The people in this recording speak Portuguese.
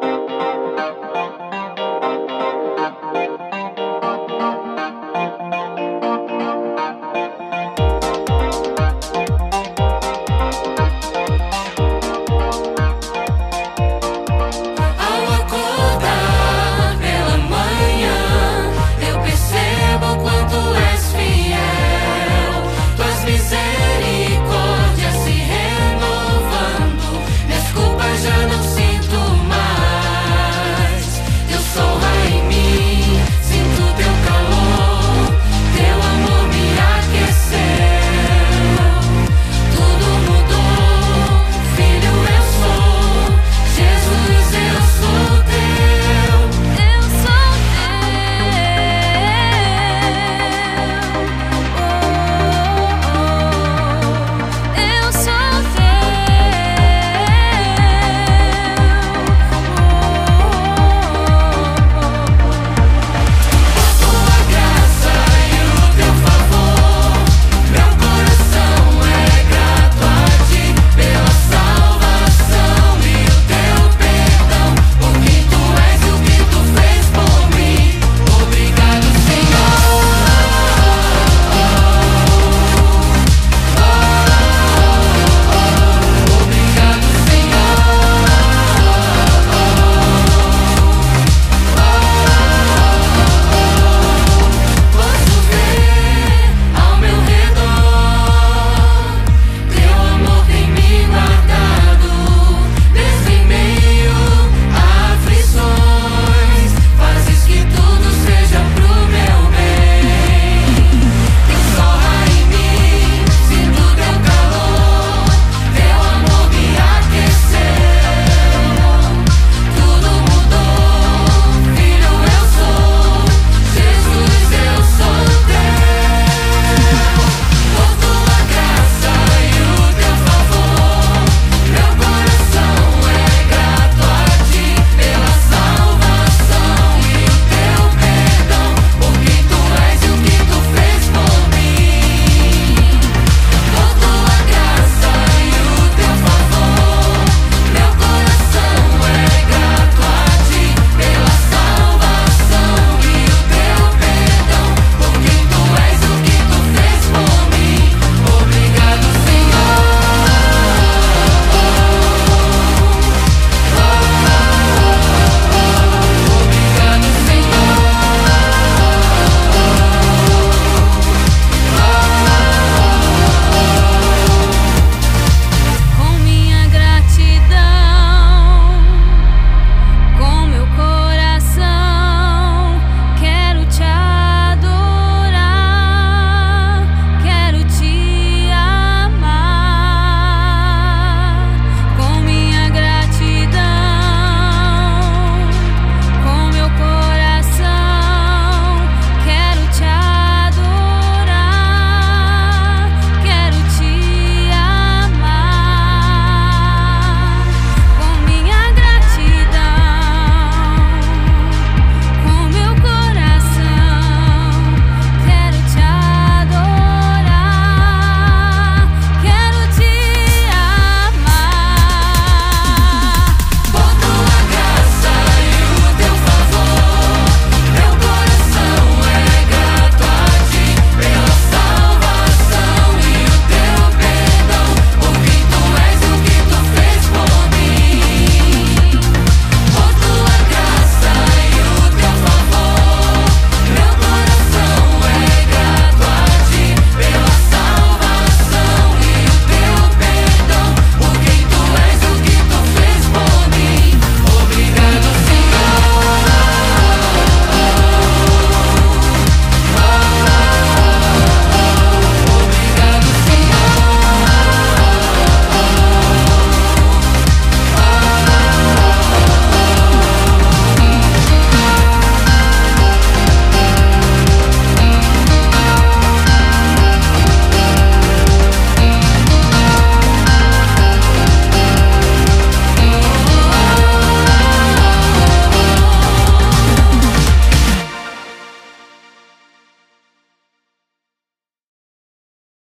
Música